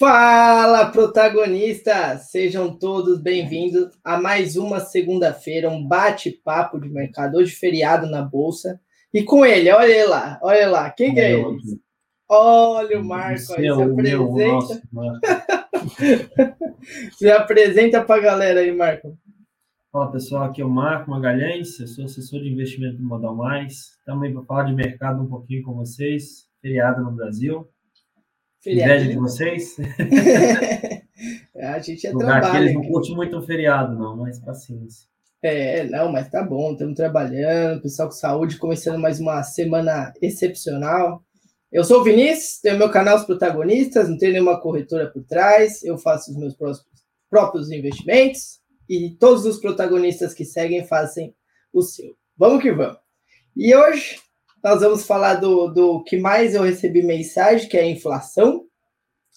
Fala, protagonistas! Sejam todos bem-vindos a mais uma segunda-feira, um bate-papo de mercado, hoje feriado na Bolsa. E com ele, olha ele lá, olha lá, quem que é ele? Olha o Marco aí, se apresenta. se apresenta para a galera aí, Marco. Fala pessoal, aqui é o Marco Magalhães, eu sou assessor de investimento do Modal Mais. Também para falar de mercado um pouquinho com vocês, feriado no Brasil. Feriado. Inveja de vocês? a gente é trabalho. Aqui eles não curtem muito o feriado, não, mas paciência. É, não, mas tá bom, estamos trabalhando, pessoal com saúde, começando mais uma semana excepcional. Eu sou o Vinícius, tenho meu canal Os Protagonistas, não tenho nenhuma corretora por trás, eu faço os meus próprios investimentos e todos os protagonistas que seguem fazem o seu. Vamos que vamos. E hoje nós vamos falar do, do que mais eu recebi mensagem, que é a inflação.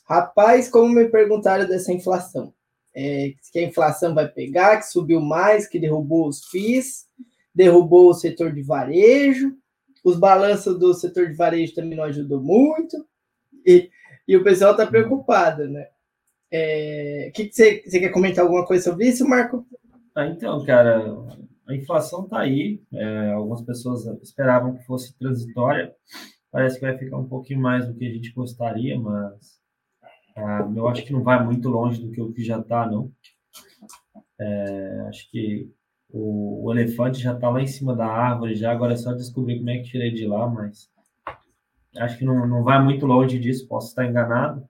Rapaz, como me perguntaram dessa inflação? É, que a inflação vai pegar, que subiu mais, que derrubou os FIIs, derrubou o setor de varejo, os balanços do setor de varejo também não ajudou muito, e, e o pessoal está preocupado, né? É, que, você quer comentar alguma coisa sobre isso, Marco? Ah, então, cara, a inflação está aí. É, algumas pessoas esperavam que fosse transitória. Parece que vai ficar um pouquinho mais do que a gente gostaria, mas ah, eu acho que não vai muito longe do que o que já está, não. É, acho que o, o elefante já está lá em cima da árvore, já agora é só descobrir como é que tirei de lá, mas acho que não, não vai muito longe disso, posso estar enganado.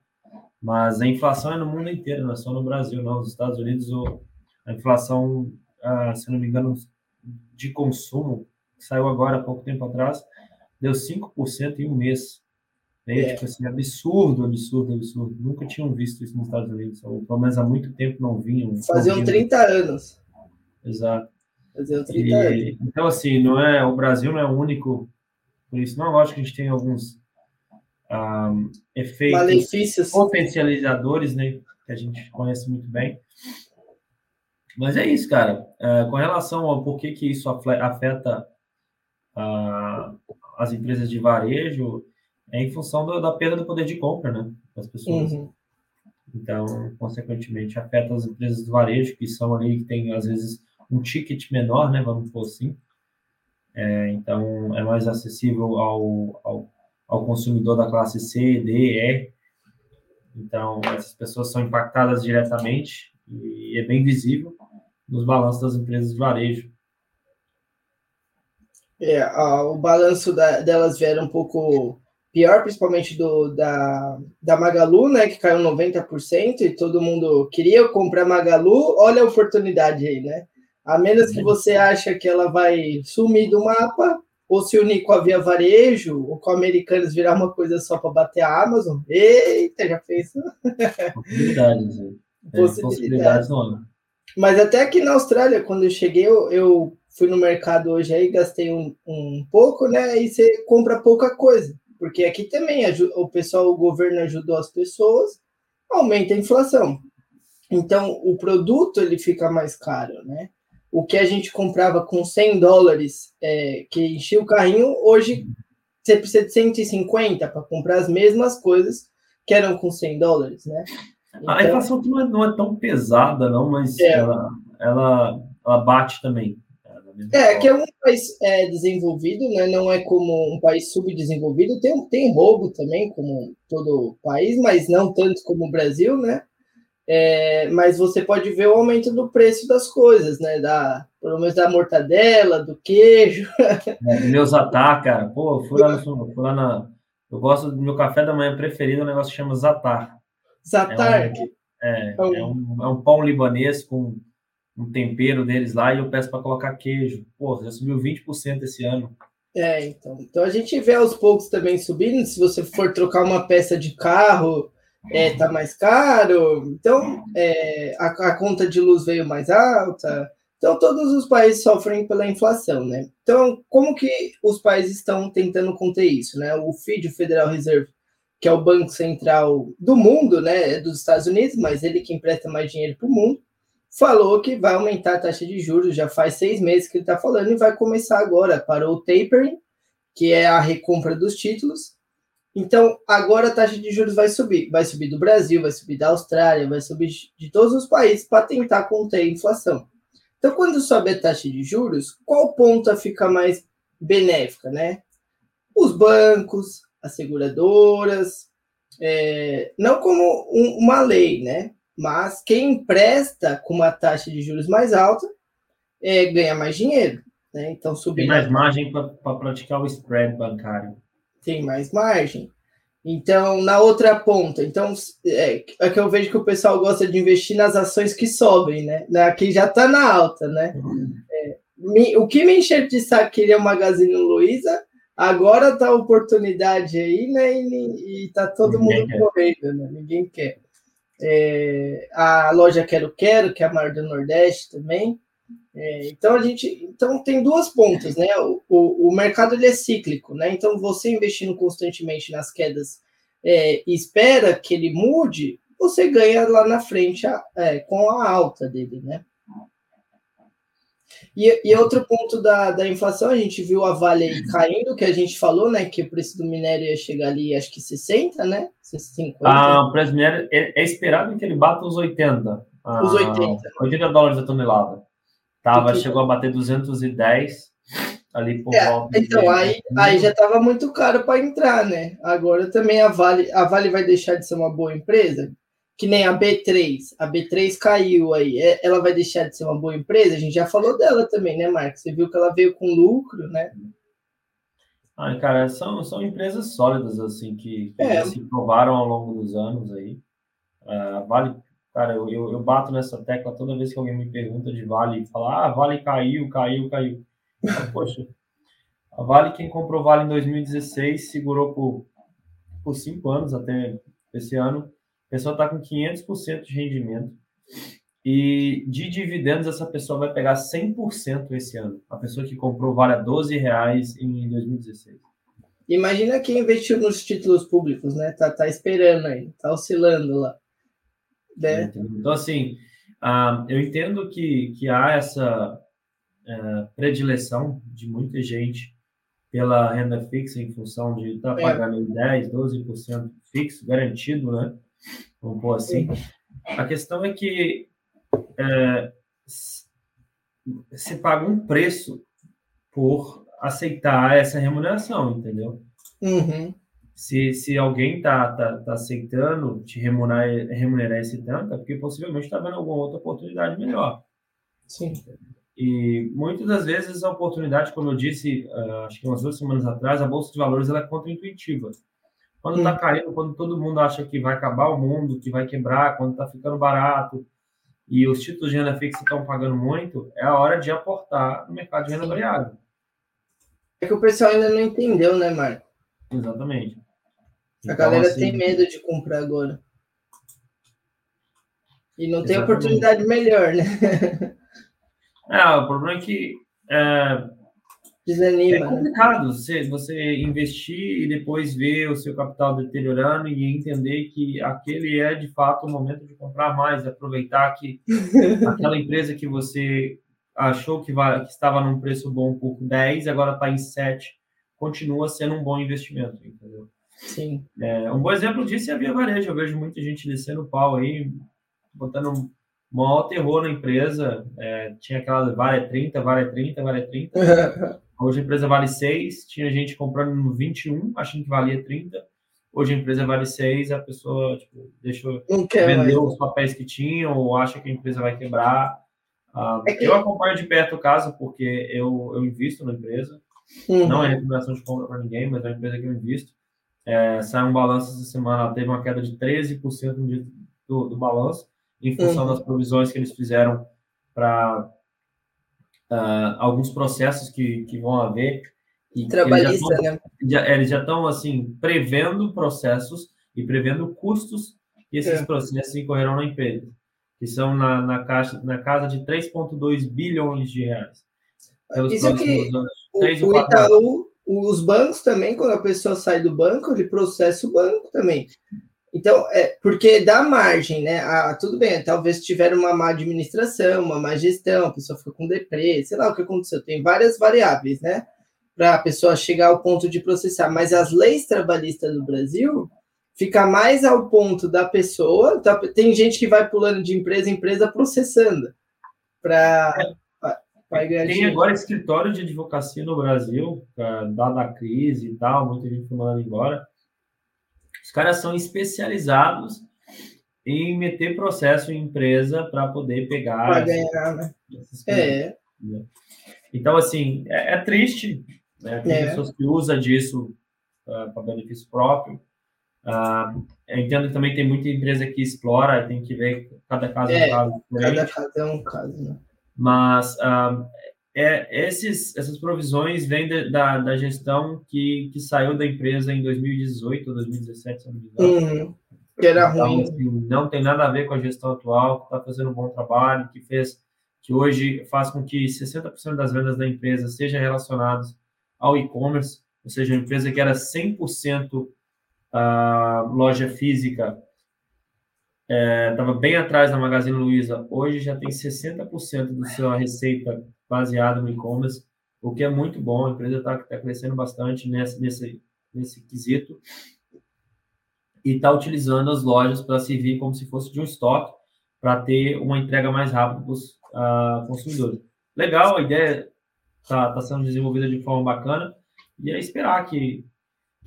Mas a inflação é no mundo inteiro, não é só no Brasil, não. Nos Estados Unidos, a inflação ah, se não me engano, de consumo, saiu agora há pouco tempo atrás, deu 5% em um mês. Né? É. Tipo assim, absurdo, absurdo, absurdo. Nunca tinham visto isso nos Estados Unidos, ou pelo menos há muito tempo não vinham. Faziam 30 anos. Exato. Faziam 30 e, anos. Então, assim, não é, o Brasil não é o único por isso. Não, lógico que a gente tem alguns um, efeitos Malefícios. potencializadores, né, que a gente conhece muito bem. Mas é isso, cara. É, com relação ao porquê que isso afeta as empresas de varejo, é em função do, da perda do poder de compra, né, das pessoas. Uhum. Então, consequentemente, afeta as empresas de varejo, que são ali, que tem, às vezes, um ticket menor, né, vamos por assim. É, então, é mais acessível ao, ao, ao consumidor da classe C, D, E. Então, essas pessoas são impactadas diretamente e é bem visível nos balanços das empresas de varejo. É, a, o balanço da, delas vieram um pouco pior, principalmente do, da, da Magalu, né, que caiu 90%, e todo mundo queria comprar Magalu, olha a oportunidade aí, né? A menos que você acha que ela vai sumir do mapa, ou se unir com a Via Varejo, ou com a Americanas virar uma coisa só para bater a Amazon. Eita, já fez. Possibilidades. É, possibilidades, possibilidades não. Mas até aqui na Austrália, quando eu cheguei, eu, eu fui no mercado hoje aí, gastei um, um pouco, né? E você compra pouca coisa. Porque aqui também o pessoal, o governo ajudou as pessoas, aumenta a inflação. Então, o produto ele fica mais caro, né? O que a gente comprava com 100 dólares, é, que enchia o carrinho, hoje você precisa de 150 para comprar as mesmas coisas que eram com 100 dólares, né? Então, a inflação não é, não é, tão pesada, não, mas é. ela, ela, ela bate também. É, é que é um país é, desenvolvido, né? não é como um país subdesenvolvido, tem, tem roubo também, como todo país, mas não tanto como o Brasil, né? É, mas você pode ver o aumento do preço das coisas, né? Da, pelo menos da mortadela, do queijo. É, meus zatar, cara. Pô, fui lá, fui lá na. Eu gosto do meu café da manhã preferido, um negócio que chama zatar. Zatar. É, um, é, é, um, é um pão libanês com um tempero deles lá e eu peço para colocar queijo. Pô, já subiu 20% esse ano. É, então. Então a gente vê aos poucos também subindo. Se você for trocar uma peça de carro, é, tá mais caro. Então é, a, a, conta de luz veio mais alta. Então todos os países sofrem pela inflação, né? Então como que os países estão tentando conter isso, né? O FID, o Federal Reserve, que é o Banco Central do mundo, né, dos Estados Unidos, mas ele que empresta mais dinheiro para o mundo, falou que vai aumentar a taxa de juros, já faz seis meses que ele está falando, e vai começar agora, para o tapering, que é a recompra dos títulos, Então, agora a taxa de juros vai subir. Vai subir do Brasil, vai subir da Austrália, vai subir de todos os países para tentar conter a inflação. Então, quando sobe a taxa de juros, qual ponta fica mais benéfica, né? Os bancos, as seguradoras, é, não como um, uma lei, né? Mas quem empresta com uma taxa de juros mais alta é, ganha mais dinheiro, né? Então, subir. Tem mais margem para praticar o spread bancário. Tem mais margem. Então, na outra ponta, então é, é, que eu vejo que o pessoal gosta de investir nas ações que sobem, né? Aqui já está na alta, né? É, me, o que me encher de saco queria o Magazine Luiza, agora tá a oportunidade aí, né? E, e tá todo Ninguém mundo quer. correndo, né? Ninguém quer. É, a loja Quero Quero, que é a maior do Nordeste também. É, então a gente, então tem duas pontas, né? O, o, o, mercado ele é cíclico, né? Então você investindo constantemente nas quedas é, e espera que ele mude, você ganha lá na frente a, é, com a alta dele, né? E, e, outro ponto da, da inflação, a gente viu a Vale caindo, que a gente falou, né? Que o preço do minério ia chegar ali, acho que 60, né? 50. Ah, o preço do minério é, é esperado que ele bata os 80. Ah, os 80. 80 dólares a tonelada. Tava, chegou a bater 210 ali por é, volta. Então, aí, aí já estava muito caro para entrar, né? Agora também a Vale, a Vale vai deixar de ser uma boa empresa, que nem a B3. A B3 caiu aí. É, ela vai deixar de ser uma boa empresa? A gente já falou dela também, né, Marcos? Você viu que ela veio com lucro, né? Ah, cara, são, são empresas sólidas, assim, que, que é. se provaram ao longo dos anos aí. Uh, vale Cara, eu, eu, eu, bato nessa tecla toda vez que alguém me pergunta de Vale fala, ah, Vale caiu, caiu, caiu. Poxa, a Vale, quem comprou Vale em 2016, segurou por, por cinco anos até esse ano. A pessoa está com 500% de rendimento. E de dividendos, essa pessoa vai pegar 100% esse ano. A pessoa que comprou Vale a 12 reais em 2016. Imagina quem investiu nos títulos públicos, né? Tá, tá esperando aí, tá oscilando lá. Né? Então, assim, uh, eu entendo que, que há essa uh, predileção de muita gente pela renda fixa em função de estar tá é. pagando é. 10, 12% fixo, garantido, né? Vamos pôr assim. A questão é que é, se paga um preço por aceitar essa remuneração, entendeu? Uhum se, se alguém está tá, tá aceitando te remunerar, remunerar esse tanto, é porque possivelmente está vendo alguma outra oportunidade melhor. Sim. E muitas das vezes a oportunidade, como eu disse, uh, acho que umas duas semanas atrás, a Bolsa de Valores ela é contraintuitiva. Quando está caindo, quando todo mundo acha que vai acabar o mundo, que vai quebrar, quando está ficando barato, e os títulos de renda fixa estão pagando muito, é a hora de aportar no mercado de renda variável. É que o pessoal ainda não entendeu, né, Marco? Exatamente. A então, galera assim, tem medo de comprar agora. E não tem oportunidade melhor, né? é, o problema é que é, Desanima, é né? complicado você, você investir e depois ver o seu capital deteriorando e entender que aquele é de fato o momento de comprar mais, aproveitar que aquela empresa que você achou que, vai, que estava num preço bom por 10, agora está em 7, continua sendo um bom investimento, entendeu? Sim. É, um bom exemplo disso é a Via Varejo. Eu vejo muita gente descendo o pau aí, botando um maior terror na empresa. É, tinha aquela vale 30, vale 30, vale 30. Hoje a empresa vale 6, tinha gente comprando no 21, achando que valia 30. Hoje a empresa vale 6, a pessoa tipo, deixou, vendeu os papéis que tinha ou acha que a empresa vai quebrar. Ah, é que... Eu acompanho de perto o caso porque eu, eu invisto na empresa. Uhum. Não é recomendação de compra para ninguém, mas é uma empresa que eu invisto. É, saiu um balanço essa semana, teve uma queda de 13% do, do balanço, em função uhum. das provisões que eles fizeram para uh, alguns processos que, que vão haver. E Trabalhista, né? Já, eles já estão, assim, prevendo processos e prevendo custos que esses é. processos incorrerão na empresa, que são na, na, caixa, na casa de 3,2 bilhões de reais. Isso aqui, o, o Itaú, os bancos também, quando a pessoa sai do banco, ele processa o banco também. Então, é porque dá margem, né? Ah, tudo bem, talvez tiver uma má administração, uma má gestão, a pessoa fica com deprê, sei lá o que aconteceu, tem várias variáveis, né? para a pessoa chegar ao ponto de processar, mas as leis trabalhistas no Brasil fica mais ao ponto da pessoa. Tá, tem gente que vai pulando de empresa em empresa processando para Tem agora escritório de advocacia no Brasil, dada a crise e tal, muita gente foi mandando embora. Caras são especializados em meter processo em empresa para poder pegar. Para ganhar, né? É. Então, assim, é, é triste. Né? Tem é. pessoas que usam disso uh, para benefício próprio. Uh, eu entendo que também tem muita empresa que explora, tem que ver cada caso é, um caso diferente. Cada caso é um caso, né? Mas uh, é, esses, essas provisões vêm de, da, da gestão que, que saiu da empresa em 2018 ou 2017, se não me engano. Uhum, que era então, ruim. Assim, não tem nada a ver com a gestão atual, que está fazendo um bom trabalho, que fez que hoje faz com que 60% das vendas da empresa sejam relacionadas ao e-commerce, ou seja, a empresa que era 100% uh, loja física, estava é, bem atrás da Magazine Luiza, hoje já tem 60% da sua receita baseada no e-commerce, o que é muito bom, a empresa está tá crescendo bastante nesse, nesse, nesse quesito e está utilizando as lojas para servir como se fosse de um estoque, para ter uma entrega mais rápida para os uh, consumidores. Legal, a ideia está tá sendo desenvolvida de forma bacana, e é esperar que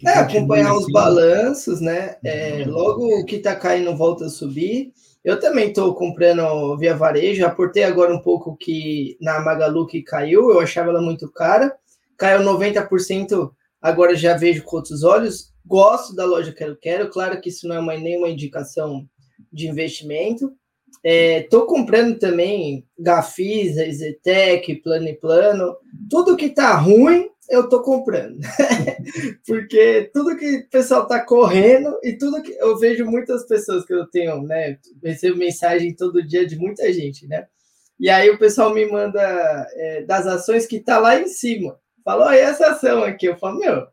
é, acompanhar assim. os balanços, né? É, uhum. logo que tá caindo volta a subir. Eu também estou comprando via varejo, aportei agora um pouco que na Magalu que caiu, eu achava ela muito cara. Caiu 90%, agora já vejo com outros olhos. Gosto da loja Quero Quero, claro que isso não é uma, nenhuma indicação de investimento. É, comprando também Gafisa, Zetec, Plano e Plano. Tudo que tá ruim, eu tô comprando. Porque tudo que o pessoal tá correndo e tudo que eu vejo muitas pessoas que eu tenho, né? Recebo mensagem todo dia de muita gente, né? E aí o pessoal me manda é, das ações que tá lá em cima. Falou, e essa ação aqui? Eu falo, meu,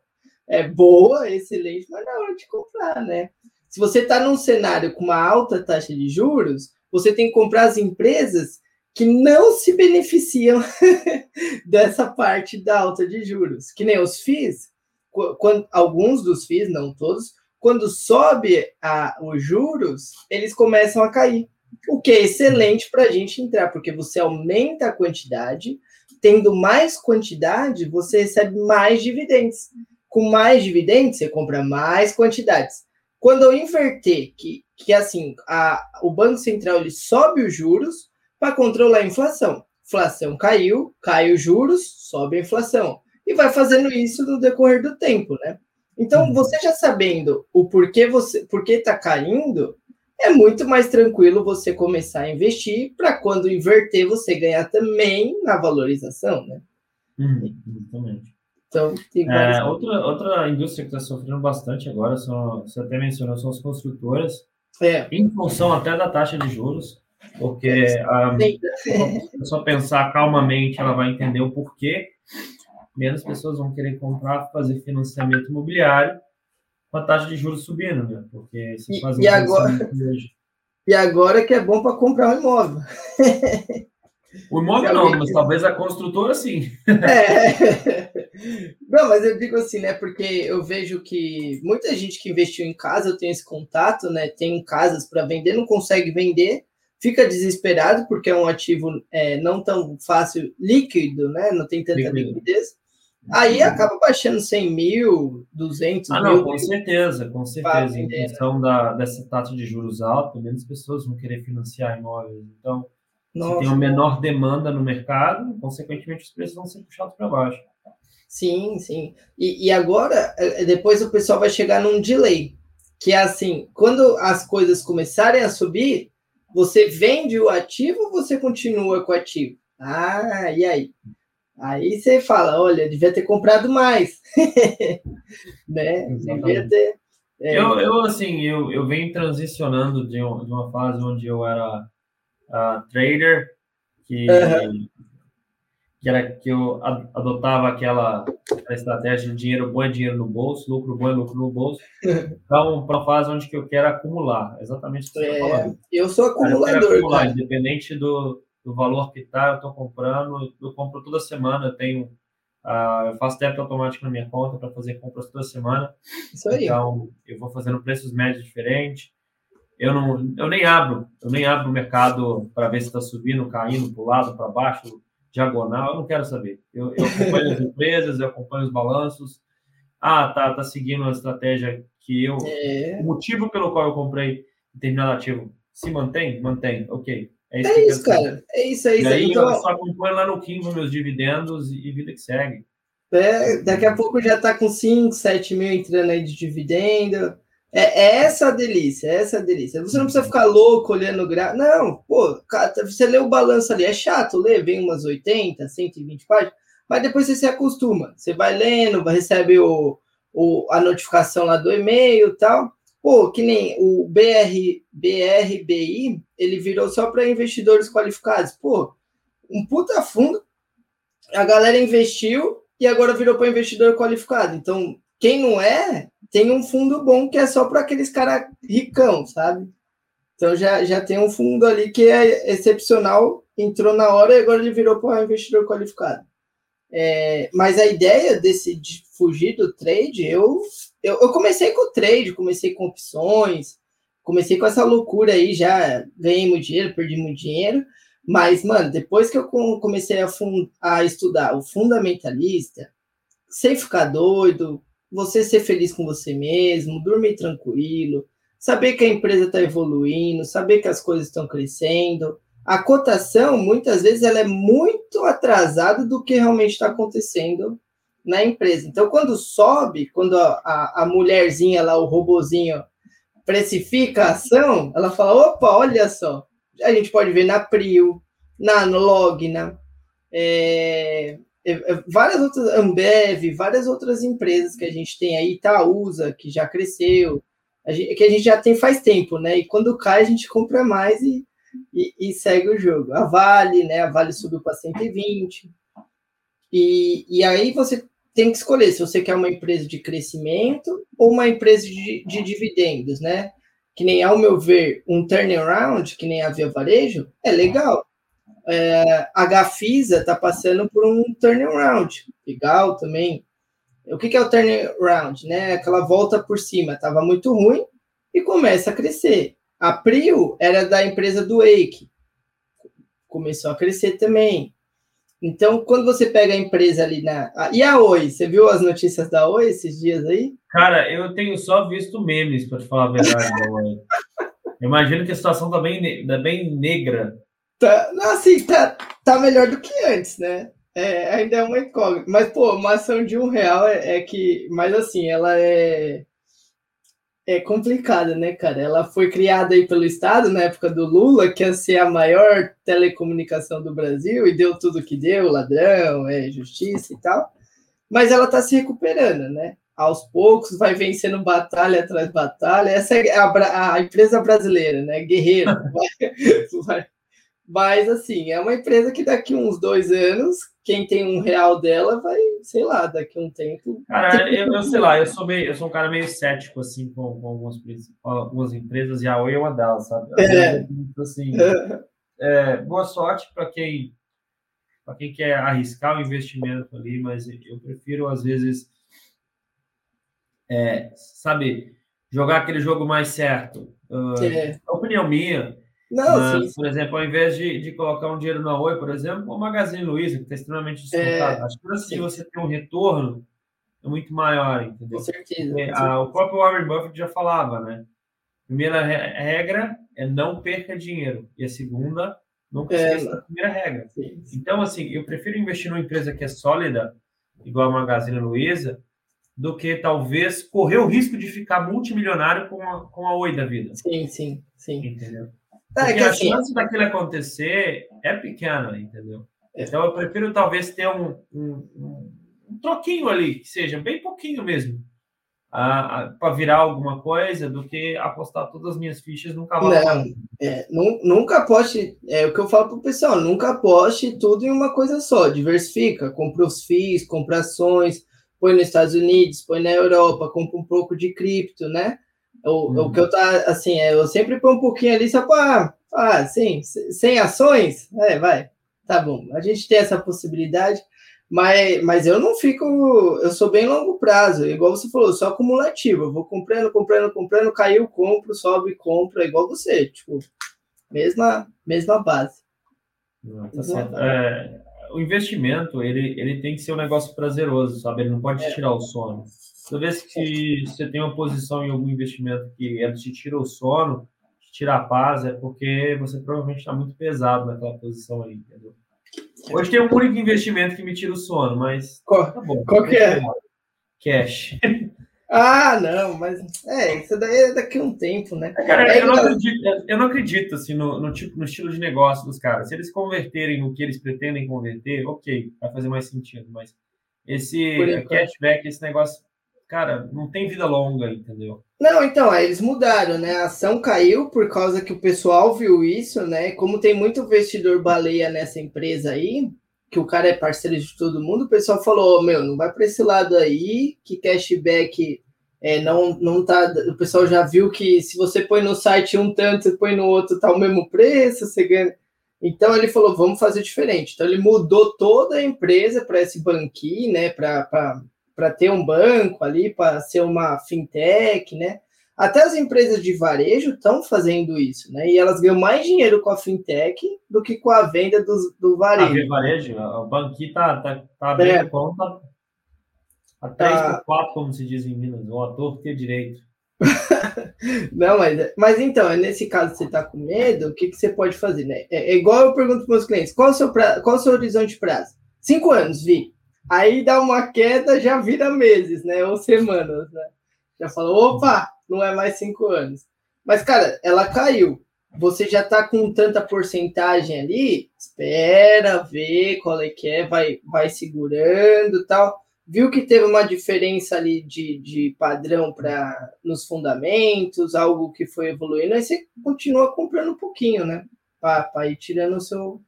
é boa, excelente, mas na hora de comprar, né? Se você está num cenário com uma alta taxa de juros, você tem que comprar as empresas que não se beneficiam dessa parte da alta de juros, que nem os FIIs, quando, alguns dos FIIs, não todos, quando sobe a, os juros, eles começam a cair, o que é excelente para a gente entrar, porque você aumenta a quantidade, tendo mais quantidade, você recebe mais dividendos. Com mais dividendos, você compra mais quantidades. Quando eu inverter, que, que assim, a, o Banco Central ele sobe os juros, para controlar a inflação. Inflação caiu, cai os juros, sobe a inflação. E vai fazendo isso no decorrer do tempo, né? Então, uhum. você já sabendo o porquê você, porquê está caindo, é muito mais tranquilo você começar a investir para quando inverter você ganhar também na valorização, né? Uhum, exatamente. Então, é, outra, outra indústria que está sofrendo bastante agora, são, você até mencionou, são as construtoras, é. em função até da taxa de juros porque a pessoa pensar calmamente, ela vai entender o porquê. Menos pessoas vão querer comprar, fazer financiamento imobiliário com a taxa de juros subindo, né? Porque se faz um e agora E agora que é bom para comprar um imóvel. O imóvel não, mas talvez a construtora sim. É. Não, mas eu digo assim, né? Porque eu vejo que muita gente que investiu em casa, eu tenho esse contato, né? Tem casas para vender, não consegue vender, fica desesperado porque é um ativo é, não tão fácil, líquido, né? Não tem tanta líquido. liquidez. Aí acaba baixando 100 mil, 200 ah, mil. Não, com certeza, com certeza. Em né? função da, dessa taxa de juros alta, menos pessoas vão querer financiar imóveis. Então, Nossa. se tem uma menor demanda no mercado, consequentemente os preços vão ser puxados para baixo. Sim, sim. E, e agora, é, depois o pessoal vai chegar num delay, que é assim, quando as coisas começarem a subir, você vende o ativo ou você continua com o ativo? Ah, e aí? Aí você fala, olha, devia ter comprado mais, né? Devia ter. É... Eu, eu, assim, eu, eu venho transicionando de, de uma fase onde eu era uh, trader, que uhum que era que eu adotava aquela, estratégia de dinheiro bom é dinheiro no bolso, lucro bom é lucro no bolso. Então, para uma fase onde que eu quero acumular, exatamente o que você está é, falando. Eu sou acumulador. Eu acumular, independente do, do valor que está, eu estou comprando, eu compro toda semana, eu tenho Uh, eu faço débito automático na minha conta para fazer compras toda semana. Isso aí. Então, eu vou fazendo preços médios diferentes. Eu não, eu nem abro, eu nem abro o mercado para ver se está subindo, caindo para o lado, para baixo, diagonal. Eu não quero saber. Eu, eu acompanho as empresas, eu acompanho os balanços. Ah, tá, tá seguindo uma estratégia que eu. É. O motivo pelo qual eu comprei determinado ativo se mantém, mantém, ok. É isso, é isso cara. É isso, é isso. E aí então, eu só acompanho lá no Kimbo meus dividendos e vida que segue. É, daqui a pouco já está com 5, 7 mil entrando aí de dividendo. É, é, essa a delícia, é essa a delícia. Você não precisa ficar louco olhando o gráfico. Não, pô, você lê o balanço ali, é chato ler, vem umas 80, 120 páginas, mas depois você se acostuma. Você vai lendo, recebe o, o, a notificação lá do e-mail e tal. Pô, que nem o BR, BRBI, ele virou só para investidores qualificados. Pô, um puta fundo, a galera investiu e agora virou para investidor qualificado. Então, quem não é, tem um fundo bom que é só para aqueles caras ricão, sabe? Então já, já tem um fundo ali que é excepcional, entrou na hora e agora ele virou para investidor qualificado. É, mas a ideia desse de fugir do trade, eu eu, eu comecei com trade, comecei com opções, comecei com essa loucura aí, já ganhei muito dinheiro, perdi muito dinheiro, mas, mano, depois que eu comecei a, a estudar o fundamentalista, sem ficar doido, você ser feliz com você mesmo, dormir tranquilo, saber que a empresa está evoluindo, saber que as coisas estão crescendo. A cotação, muitas vezes, ela é muito atrasada do que realmente está acontecendo na empresa. Então, quando sobe, quando a, a, mulherzinha lá, o robozinho, precifica a ação, ela fala: opa, olha só. A gente pode ver na Prio, na Logna, é, várias outras, Ambev, várias outras empresas que a gente tem aí, Itaúsa, que já cresceu, a gente, que a gente já tem faz tempo, né? E quando cai, a gente compra mais e, e, e segue o jogo. A Vale, né? A Vale subiu para 120. E, e aí você tem que escolher se você quer uma empresa de crescimento ou uma empresa de, de dividendos, né? Que nem, ao meu ver, um turnaround, que nem a Via Varejo, é legal. É, a Gafisa está passando por um turnaround, legal também. O que, que é o turnaround? Né? Aquela volta por cima, estava muito ruim e começa a crescer. A Prio era da empresa do Wake, começou a crescer também. Então, quando você pega a empresa ali na. E a Oi? Você viu as notícias da Oi esses dias aí? Cara, eu tenho só visto memes, para te falar a verdade da Oi. Imagino que a situação tá bem, tá bem negra. Tá, assim, tá, tá melhor do que antes, né? É, ainda é uma incógnita. Mas, pô, uma ação de um real é, é que. Mas, assim, ela é é complicada, né, cara? Ela foi criada aí pelo Estado na época do Lula, que ia ser a maior telecomunicação do Brasil, e deu tudo que deu, ladrão, é, justiça e tal. Mas ela está se recuperando, né? Aos poucos vai vencendo batalha atrás batalha. Essa é a, a empresa brasileira, né? Guerreira. vai, vai, mas, assim, é uma empresa que daqui uns dois anos, quem tem um real dela vai, sei lá, daqui um tempo. Cara, eu, eu sei lá, eu sou, meio, eu sou um cara meio cético, assim, com, com algumas, algumas empresas, e a Oi é uma delas, sabe? É. Assim, é, boa sorte para quem, quem quer arriscar o investimento ali, mas eu prefiro, às vezes, é, sabe, jogar aquele jogo mais certo. Uh. Opinião minha não, Mas, por exemplo, ao invés de, de colocar um dinheiro na Oi, por exemplo, o Magazine Luiza, que está extremamente descontado. É, Acho que assim, você tem um retorno é muito maior, entendeu? Com certeza. Com certeza. A, o próprio Warren Buffett já falava, né? Primeira regra é não perca dinheiro. E a segunda, nunca é, esqueça da primeira regra. Sim. Então, assim, eu prefiro investir numa empresa que é sólida, igual a Magazine Luiza, do que talvez correr o risco de ficar multimilionário com a, com a Oi da vida. Sim, sim, sim. Entendeu? É, Porque a assim, chance daquilo acontecer é pequena, entendeu? É. Então eu prefiro talvez ter um, um, um troquinho ali, que seja bem pouquinho mesmo, para virar alguma coisa, do que apostar todas as minhas fichas num cavalo. Não, é, nunca aposte, é o que eu falo para o pessoal, nunca aposte tudo em uma coisa só, diversifica, compra os FIIs, compra ações, põe nos Estados Unidos, põe na Europa, compra um pouco de cripto, né? O, uhum. o que eu tá assim, é, eu sempre põe um pouquinho ali só para ah, sim, sem ações, é, vai, tá bom. A gente tem essa possibilidade, Mas, mas eu não fico, eu sou bem longo prazo, igual você falou, só acumulativo. Eu vou comprando, comprando, comprando, caiu, compro, sobe, compro, é igual você, tipo, mesma, mesma base. Não, tá certo. É, o investimento, ele, ele tem que ser um negócio prazeroso, sabe? Ele não pode é. tirar o sono. Toda vez que você tem uma posição em algum investimento que ele te tira o sono, te tira a paz, é porque você provavelmente está muito pesado naquela posição aí, entendeu? Hoje tem um único investimento que me tira o sono, mas. Qual, tá bom, qual que é? Cash. Ah, não, mas é, isso daí é daqui a um tempo, né? Cara, é, eu, não acredito, eu não acredito assim, no, no, tipo, no estilo de negócio dos caras. Se eles converterem no que eles pretendem converter, ok, vai fazer mais sentido, mas esse cashback, esse negócio, cara, não tem vida longa, entendeu? Não, então, aí eles mudaram, né? A ação caiu por causa que o pessoal viu isso, né? Como tem muito investidor baleia nessa empresa aí, que o cara é parceiro de todo mundo, o pessoal falou, oh, meu, não vai para esse lado aí, que cashback é, não, não tá. O pessoal já viu que se você põe no site um tanto, você põe no outro, tá o mesmo preço, você ganha. Então ele falou, vamos fazer diferente. Então ele mudou toda a empresa para esse banquinho, né? Para para ter um banco ali, para ser uma fintech, né? Até as empresas de varejo estão fazendo isso, né? E elas ganham mais dinheiro com a fintech do que com a venda do, do varejo. Ah, varejo, o banquinho tá, tá, tá abrindo é. conta a 3 tá... por 4, como se diz em Minas, o ator ter direito. Não, mas, mas então, é nesse caso você está com medo, o que, que você pode fazer, né? É, é igual eu pergunto para meus clientes: qual o seu, pra... qual o seu horizonte de prazo? Cinco anos, Vi. Aí dá uma queda, já vira meses, né? Ou semanas, né? Já falou, opa, não é mais cinco anos. Mas, cara, ela caiu. Você já tá com tanta porcentagem ali, espera, vê qual é que é, vai, vai segurando tal. Viu que teve uma diferença ali de, de padrão para nos fundamentos, algo que foi evoluindo, aí você continua comprando um pouquinho, né? Para ir tirando o seu,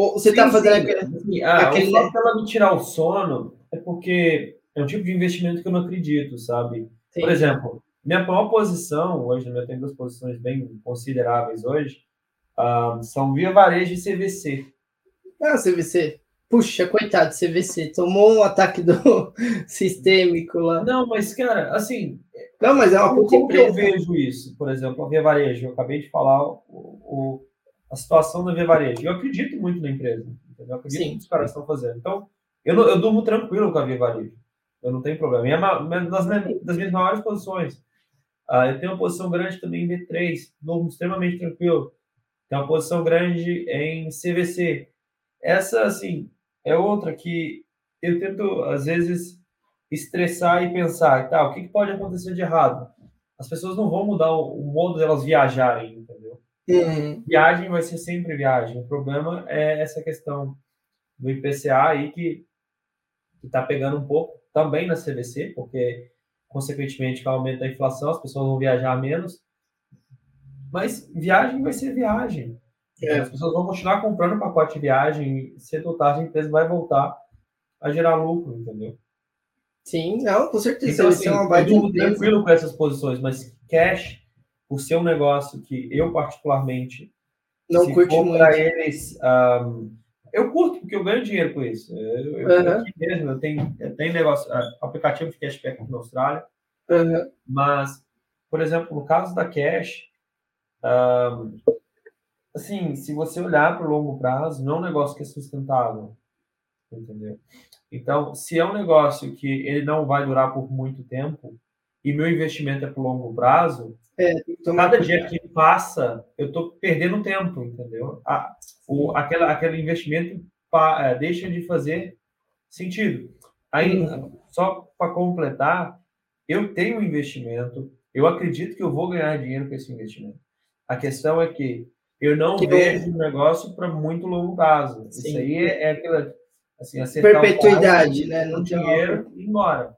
ou você está fazendo aquele. Ah, aquele... O fato dela me tirar o sono é porque é um tipo de investimento que eu não acredito, sabe? Sim. Por exemplo, minha maior posição, hoje, eu tenho duas posições bem consideráveis hoje, uh, são Via Varejo e CVC. Ah, CVC. Puxa, coitado, CVC. Tomou um ataque do sistêmico lá. Não, mas, cara, assim. Não, mas é uma puta Como empresa. eu vejo isso? Por exemplo, a Via Varejo, eu acabei de falar o, o a situação da Via Varejo. Eu acredito muito na empresa, entendeu? Eu acredito Sim. que os caras estão fazendo. Então, eu, eu durmo tranquilo com a Via Varejo. Eu não tenho problema. E é uma, das, das minhas maiores posições. Uh, eu tenho uma posição grande também em B3, durmo extremamente tranquilo. Tenho uma posição grande em CVC. Essa, assim, é outra que eu tento, às vezes, estressar e pensar, tá, o que, que pode acontecer de errado? As pessoas não vão mudar o, o modo delas viajarem, entendeu? Uhum. Viagem vai ser sempre viagem. O problema é essa questão do IPCA aí que está pegando um pouco também na CVC, porque, consequentemente, com o aumento da inflação, as pessoas vão viajar menos. Mas viagem vai ser viagem. É. As pessoas vão continuar comprando pacote de viagem, cedo ou tarde a empresa vai voltar a gerar lucro, entendeu? Sim, não, com certeza. Então, assim, eu tranquilo com essas posições, mas cash por ser um negócio que eu particularmente não curto muito. Para eles, um, eu curto porque eu ganho dinheiro com isso. Eu, eu, uhum. aqui mesmo, eu tenho, eu tenho negócio, uh, aplicativo de cashback aqui na Austrália, uhum. mas, por exemplo, no caso da Cash, um, assim, se você olhar para o longo prazo, não é um negócio que é sustentável, entendeu? Então, se é um negócio que ele não vai durar por muito tempo e meu investimento é para longo prazo, é, cada dia que passa, eu estou perdendo tempo, entendeu? A, o, aquela, aquele investimento pa, é, deixa de fazer sentido. Aí, uhum. só para completar, eu tenho um investimento, eu acredito que eu vou ganhar dinheiro com esse investimento. A questão é que eu não que vejo o negócio para muito longo prazo. Sim. Isso aí é, é aquela assim, perpetuidade, né? Não dinheiro e embora.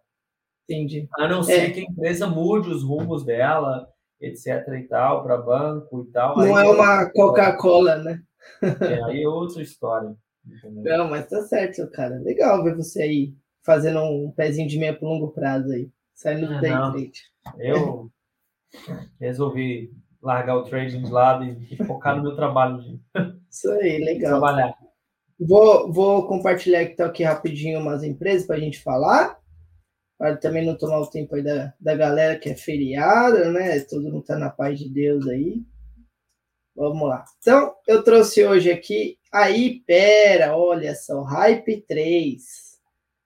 Entendi. A não ser é. que a empresa mude os rumos dela, etc e tal, para banco e tal. Não é uma Coca-Cola, né? É, aí é outra história. Entendeu? Não, mas tá certo, cara. Legal ver você aí fazendo um pezinho de meia pro longo prazo aí. Saindo do day trade. Eu resolvi largar o trading de lado e, focar no meu trabalho. Isso aí, legal. Trabalhar. Vou, vou compartilhar aqui, tá aqui rapidinho umas empresas para a gente falar, para também não tomar o tempo aí da, da galera que é feriada, né? Todo mundo tá na paz de Deus aí. Vamos lá. Então, eu trouxe hoje aqui a Ipera, olha só, Hype 3.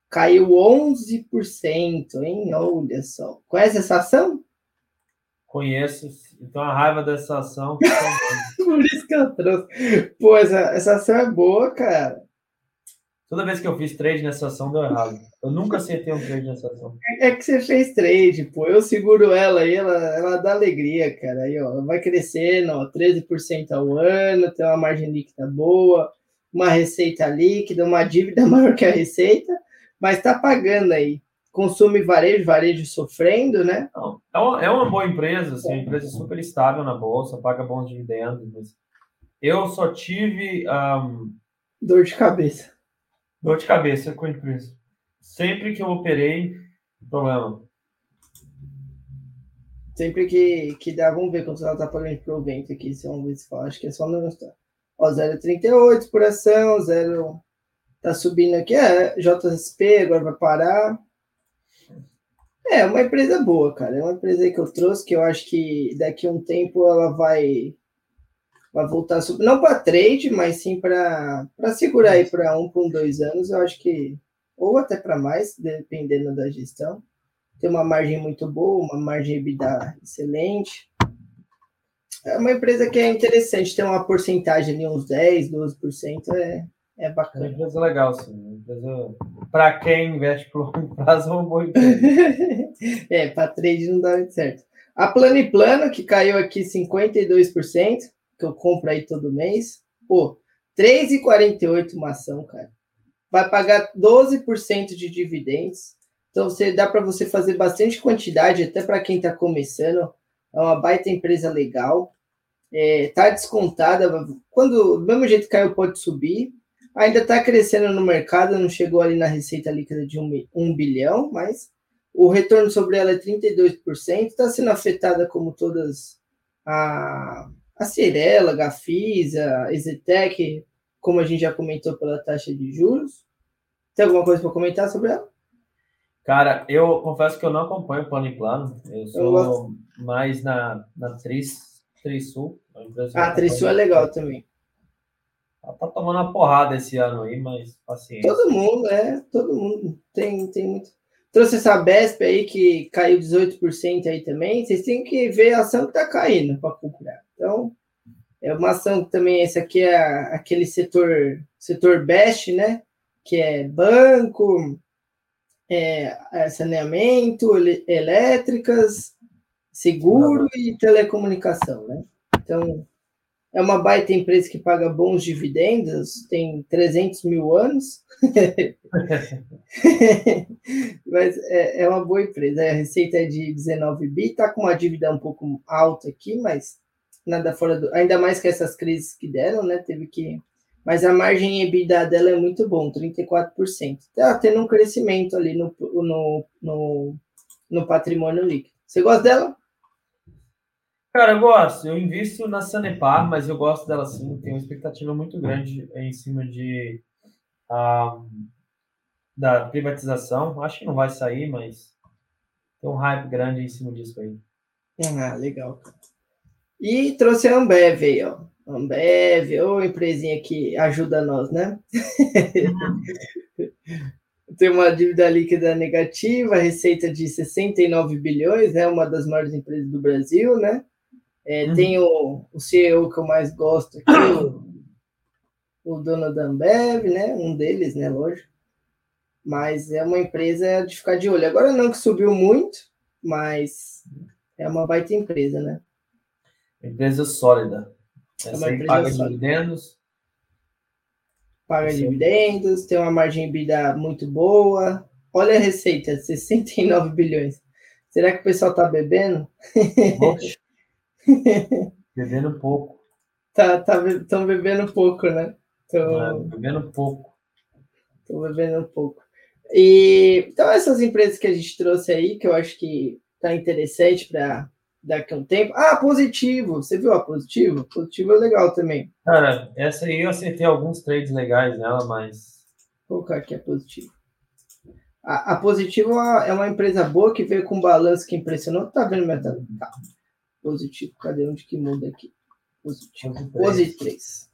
Caiu 11%, hein? Olha só. Conhece essa ação? Conheço. Então a raiva dessa ação. Por isso que eu trouxe. Pô, essa, essa ação é boa, cara. Toda vez que eu fiz trade nessa ação, deu errado. Eu nunca acertei um trade nessa ação. É, que você fez trade, pô. Eu seguro ela aí, ela, ela dá alegria, cara. Aí, ó, vai crescendo, ó, 13% ao ano, tem uma margem líquida boa, uma receita líquida, uma dívida maior que a receita, mas tá pagando aí. Consumo e varejo, varejo sofrendo, né? Não, é, uma, é uma boa empresa, assim, uma empresa super estável na bolsa, paga bons dividendos, mas eu só tive um, dor de cabeça. Dor de cabeça com empresa. Sempre que eu operei, problema. Sempre que, que dá, vamos ver quanto ela tá pagando de provento aqui, se vamos ver se fala, acho que é só no. Ó, 0,38 por ação, 0. Tá subindo aqui, é, JSP, agora vai parar. É, uma empresa boa, cara. É uma empresa que eu trouxe que eu acho que daqui a um tempo ela vai vai voltar. Não para trade, mas sim para segurar aí para um, para um, dois anos. Eu acho que, ou até para mais, dependendo da gestão. Tem uma margem muito boa, uma margem EBITDA excelente. É uma empresa que é interessante, tem uma porcentagem ali, uns 10, 12%, é, é bacana. É uma empresa legal, sim. Para quem investe por longo prazo, é uma boa empresa. é, para trade não dá muito certo. A Plano e Plano, que caiu aqui 52%, que eu compro aí todo mês. Pô, 3,48 uma ação, cara. Vai pagar 12% de dividendos. Então, você dá para você fazer bastante quantidade, até para quem está começando. É uma baita empresa legal. É, tá descontada. Quando do mesmo jeito caiu, pode subir. Ainda está crescendo no mercado, não chegou ali na receita líquida de 1 um, um bilhão, mas o retorno sobre ela é 32%. Está sendo afetada como todas a, a Cirela, a Gafisa, a Exetec, como a gente já comentou pela taxa de juros. Tem alguma coisa para comentar sobre ela? Cara, eu confesso que eu não acompanho plano em plano. Eu sou eu mais na, na Tris, Trisul. A Trisul é legal também. Ela tá tomando uma porrada esse ano aí, mas paciência. Todo mundo, é. Todo mundo. Tem, tem muito. Trouxe essa BESP aí que caiu 18% aí também. Vocês têm que ver a ação que tá caindo para comprar. Então, é uma ação que também, esse aqui é aquele setor, setor best, né? Que é banco, é, saneamento, elétricas, seguro e telecomunicação, né? Então, é uma baita empresa que paga bons dividendos, tem 300 mil anos, mas é, é, uma boa empresa. A receita é de 19 bi, está com uma dívida um pouco alta aqui, mas nada fora do. Ainda mais que essas crises que deram, né? Teve que. Mas a margem EBITDA dela é muito bom, 34%. Está tendo um crescimento ali no, no, no, no patrimônio líquido. Você gosta dela? Cara, eu gosto. Eu invisto na Sanepar, mas eu gosto dela sim. Tenho uma expectativa muito grande em cima de um, da privatização. Acho que não vai sair, mas tem um hype grande em cima disso aí. Ah, legal. E trouxe a Ambev aí, ó. Ambev, ou empresinha que ajuda nós, né? Tem uma dívida líquida negativa, receita de 69 bilhões, né? Uma das maiores empresas do Brasil, né? É, uhum. Tem o, o CEO que eu mais gosto aqui, o, o dono da Ambev, né? Um deles, né? Lógico. Mas é uma empresa de ficar de olho. Agora não que subiu muito, mas é uma baita empresa, né? Empresa sólida. É Essa aí paga sólida. dividendos. Paga Sim. dividendos, tem uma margem EBITDA muito boa. Olha a receita, 69 bilhões. Será que o pessoal tá bebendo? bebendo pouco. Tá, tá, estão bebendo pouco, né? Tô... É, bebendo pouco. Estão bebendo pouco. E então essas empresas que a gente trouxe aí, que eu acho que tá interessante para daqui a um tempo. Ah, positivo. Você viu a positivo? Positivo é legal também. Cara, essa aí eu acertei alguns trades legais nela, mas. Vou colocar aqui a positivo. A, a positivo é uma empresa boa que veio com um balanço que impressionou. Tá vendo minha tela? Tá. Positivo. Cadê onde que muda aqui? Positivo. Positivo 3.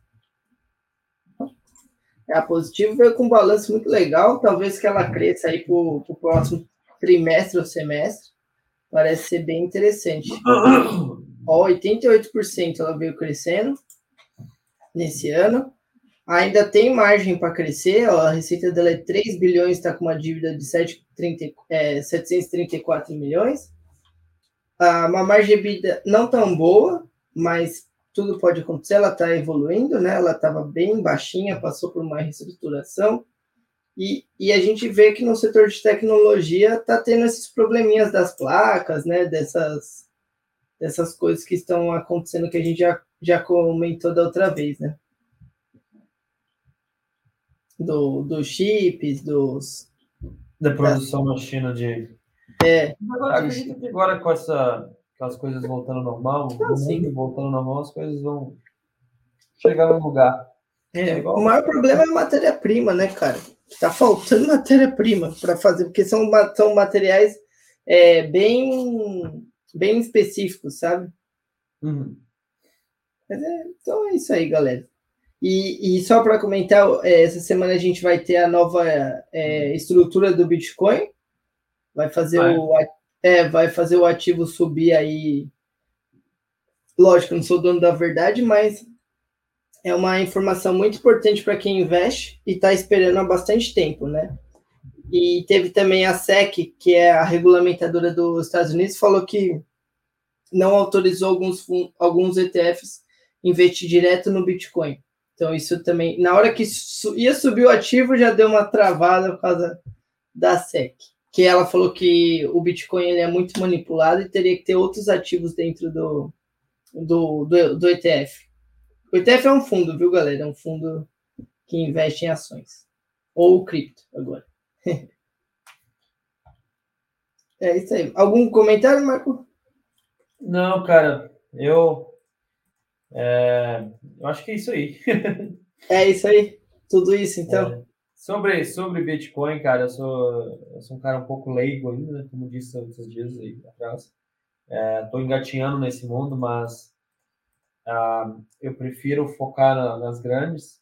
É, a positivo veio com um balanço muito legal. Talvez que ela cresça aí para o próximo trimestre ou semestre. Parece ser bem interessante. Ó, 88% ela veio crescendo nesse ano. Ainda tem margem para crescer. Ó, a receita dela é 3 bilhões, está com uma dívida de 730, é, 734 milhões. Ah, uma margem de vida não tão boa, mas tudo pode acontecer. Ela está evoluindo, né? Ela estava bem baixinha, passou por uma reestruturação. E, e a gente vê que no setor de tecnologia está tendo esses probleminhas das placas, né? Dessas, dessas coisas que estão acontecendo que a gente já, já comentou da outra vez, né? Do, dos chips, dos. Da produção na China de. É. Agora, acredito que agora com essa, com as coisas voltando ao normal, ah, sim. voltando ao normal, as coisas vão chegar no lugar. É, o maior problema é a matéria-prima, né, cara? Tá faltando matéria-prima para fazer, porque são, são materiais é, bem, bem específicos, sabe? Uhum. É, então é isso aí, galera. E, e só para comentar, é, essa semana a gente vai ter a nova é, estrutura do Bitcoin. Vai fazer vai. o é, vai fazer o ativo subir aí. Lógico, não sou dono da verdade, mas é uma informação muito importante para quem investe e está esperando há bastante tempo, né? E teve também a SEC, que é a regulamentadora dos Estados Unidos, falou que não autorizou alguns, alguns ETFs investir direto no Bitcoin. Então, isso também, na hora que ia subir o ativo, já deu uma travada por causa da SEC. Que ela falou que o Bitcoin ele é muito manipulado e teria que ter outros ativos dentro do, do, do, do ETF. O ETF é um fundo, viu, galera? É um fundo que investe em ações. Ou cripto, agora. é isso aí. Algum comentário, Marco? Não, cara. Eu. É, eu acho que é isso aí. é isso aí. Tudo isso, então. É. Sobre, sobre Bitcoin, cara, eu sou, eu sou um cara um pouco leigo ainda, né? como disse outros dias aí atrás. Estou é, engatinhando nesse mundo, mas Uh, eu prefiro focar na, nas grandes.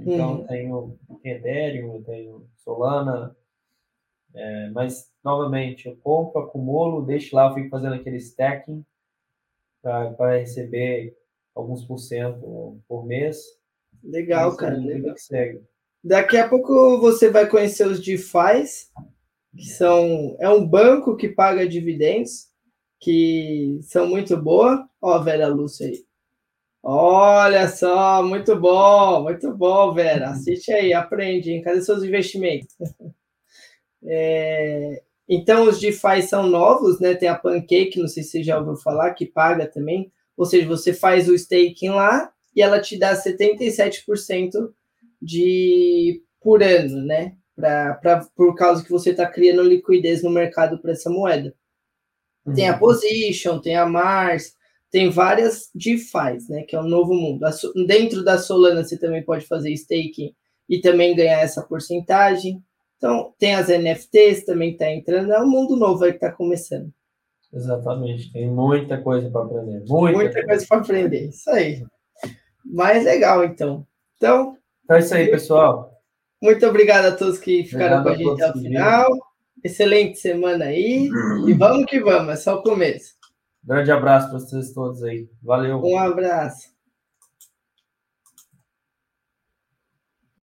Então, uhum. tenho, Ethereum, eu tenho Solana. É, mas, novamente, eu compro, acumulo, deixo lá, eu fico fazendo aquele stacking para receber alguns por cento por mês. Legal, cara. Legal. Daqui a pouco você vai conhecer os DeFi, que são é um banco que paga dividendos, que são muito boa. Ó, a Vera Lúcia aí. Olha só, muito bom, muito bom, Vera. Assiste aí, aprende, hein? Cadê seus investimentos? É, então, os DeFi são novos, né? Tem a Pancake, não sei se você já ouviu falar, que paga também. Ou seja, você faz o staking lá e ela te dá 77% de por ano, né? Pra, pra, por causa que você está criando liquidez no mercado para essa moeda. Uhum. Tem a uhum. Position, tem a Mars, tem várias DeFi, né, que é um novo mundo. Dentro da Solana você também pode fazer staking e também ganhar essa porcentagem. Então, tem as NFTs também está entrando, é um mundo novo aí que está começando. Exatamente, tem muita coisa para aprender. Muita, muita coisa para aprender, isso aí. Mas legal, então. Então, então é isso aí, pessoal. Muito obrigado a todos que ficaram obrigado com a gente até o final. Excelente semana aí. E vamos que vamos, é só o começo. Grande abraço para vocês todos aí. Valeu. Um abraço.